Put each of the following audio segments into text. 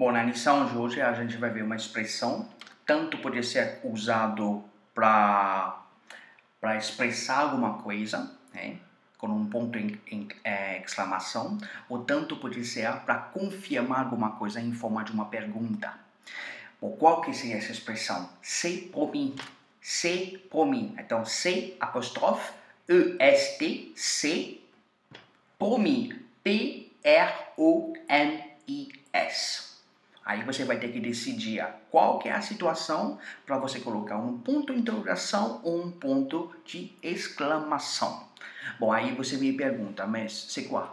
Bom, na lição de hoje a gente vai ver uma expressão, tanto pode ser usado para expressar alguma coisa, né, com um ponto em, em é, exclamação, ou tanto pode ser para confirmar alguma coisa em forma de uma pergunta. Bom, qual que seria essa expressão? C'est promis. C'est promis. Então, c'est apóstrofe E-S-T, c'est promis. P-R-O-M-I-S. Aí você vai ter que decidir qual que é a situação para você colocar um ponto de interrogação ou um ponto de exclamação. Bom, aí você me pergunta, mas c'est quoi?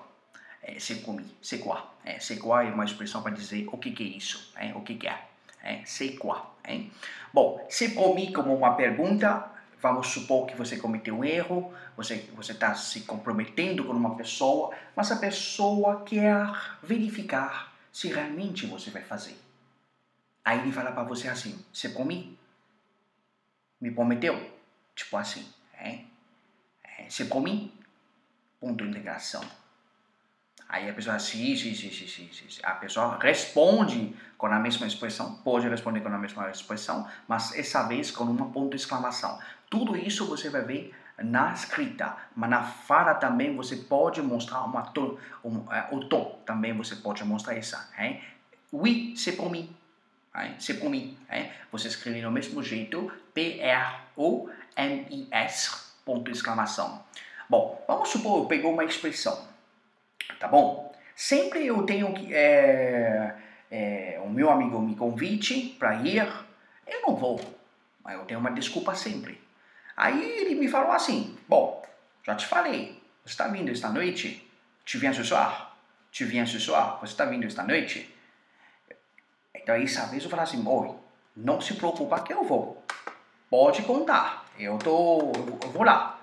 É, c'est quoi? C'est quoi? É, c'est é uma expressão para dizer o que, que é isso, é, o que, que é. é c'est? É. Bom, c'est promis como uma pergunta, vamos supor que você cometeu um erro, você está se comprometendo com uma pessoa, mas a pessoa quer verificar se realmente você vai fazer. Aí ele fala para você assim: Você prometeu? Me prometeu? Tipo assim, é? é você prometeu? Ponto de integração. Aí a pessoa, sim, sim, sim, sim, sim, sim. A pessoa responde com a mesma expressão, pode responder com a mesma expressão, mas essa vez com um ponto de exclamação. Tudo isso você vai ver na escrita, mas na fala também você pode mostrar uma um, uh, o tom, também você pode mostrar isso. Hein? Oui, c'est promis. Hein? C'est promis. Hein? Você escreve no mesmo jeito, P-R-O-M-I-S, ponto exclamação. Bom, vamos supor, eu pegou uma expressão, tá bom? Sempre eu tenho que, é, é, o meu amigo me convite para ir, eu não vou, mas eu tenho uma desculpa sempre. Aí ele me falou assim: Bom, já te falei, você está vindo esta noite? Te viens ce soir? Te viens ce soir? Você está vindo esta noite? Então, essa vez eu falei assim: Oi, não se preocupa que eu vou. Pode contar, eu, tô, eu vou lá.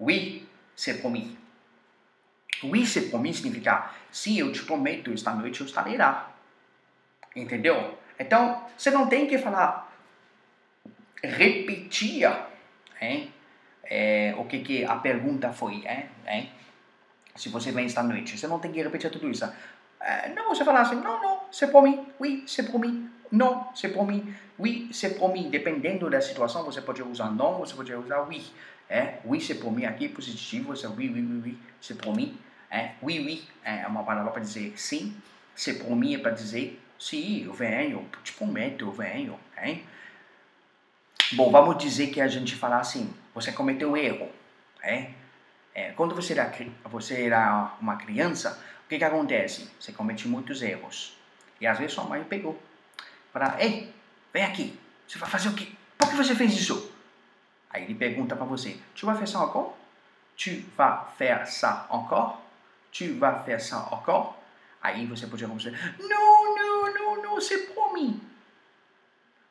Oui, c'est promis. Oui, c'est promis significa sim, eu te prometo, esta noite eu estarei lá. Entendeu? Então, você não tem que falar, repetir hein? É, o que, que a pergunta foi, hein? Se você vem esta noite, você não tem que repetir tudo isso. É, não, você fala assim, não, não, c'est promis, oui, c'est promis, não, c'est promis, oui, c'est promis. Dependendo da situação, você pode usar não, você pode usar oui. É, oui, c'est promis aqui, positivo, você oui, oui, oui, oui, c'est promis. É, oui, oui é uma palavra para dizer sim, c'est promis é para dizer sim, eu venho, te prometo, eu venho, hein? Bom, vamos dizer que a gente fala assim, você cometeu um erro, é? é quando você era, você era uma criança, o que que acontece? Você comete muitos erros. E às vezes sua mãe pegou. Fala, ei, vem aqui, você vai fazer o quê? Por que você fez isso? Aí ele pergunta para você, tu vas faire ça encore? Tu vas faire ça encore? Tu vas faire ça encore? Aí você pode responder, não, não, não, não, c'est promis.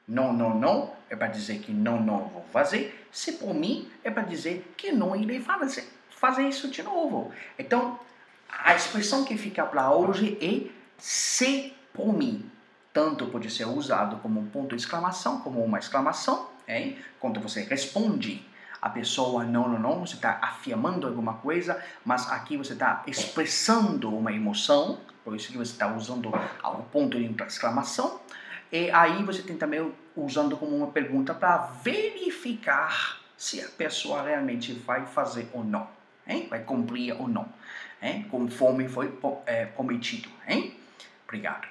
Não, não, não é para dizer que não, não vou fazer. Se por mim é para dizer que não irei fazer, fazer isso de novo. Então, a expressão que fica para hoje é se por mim. Tanto pode ser usado como um ponto de exclamação, como uma exclamação, hein? quando você responde a pessoa não, não, não, você está afirmando alguma coisa, mas aqui você está expressando uma emoção, por isso que você está usando o ponto de exclamação. E aí você tem também usando como uma pergunta para verificar se a pessoa realmente vai fazer ou não, hein? vai cumprir ou não, hein? conforme foi prometido. Hein? Obrigado.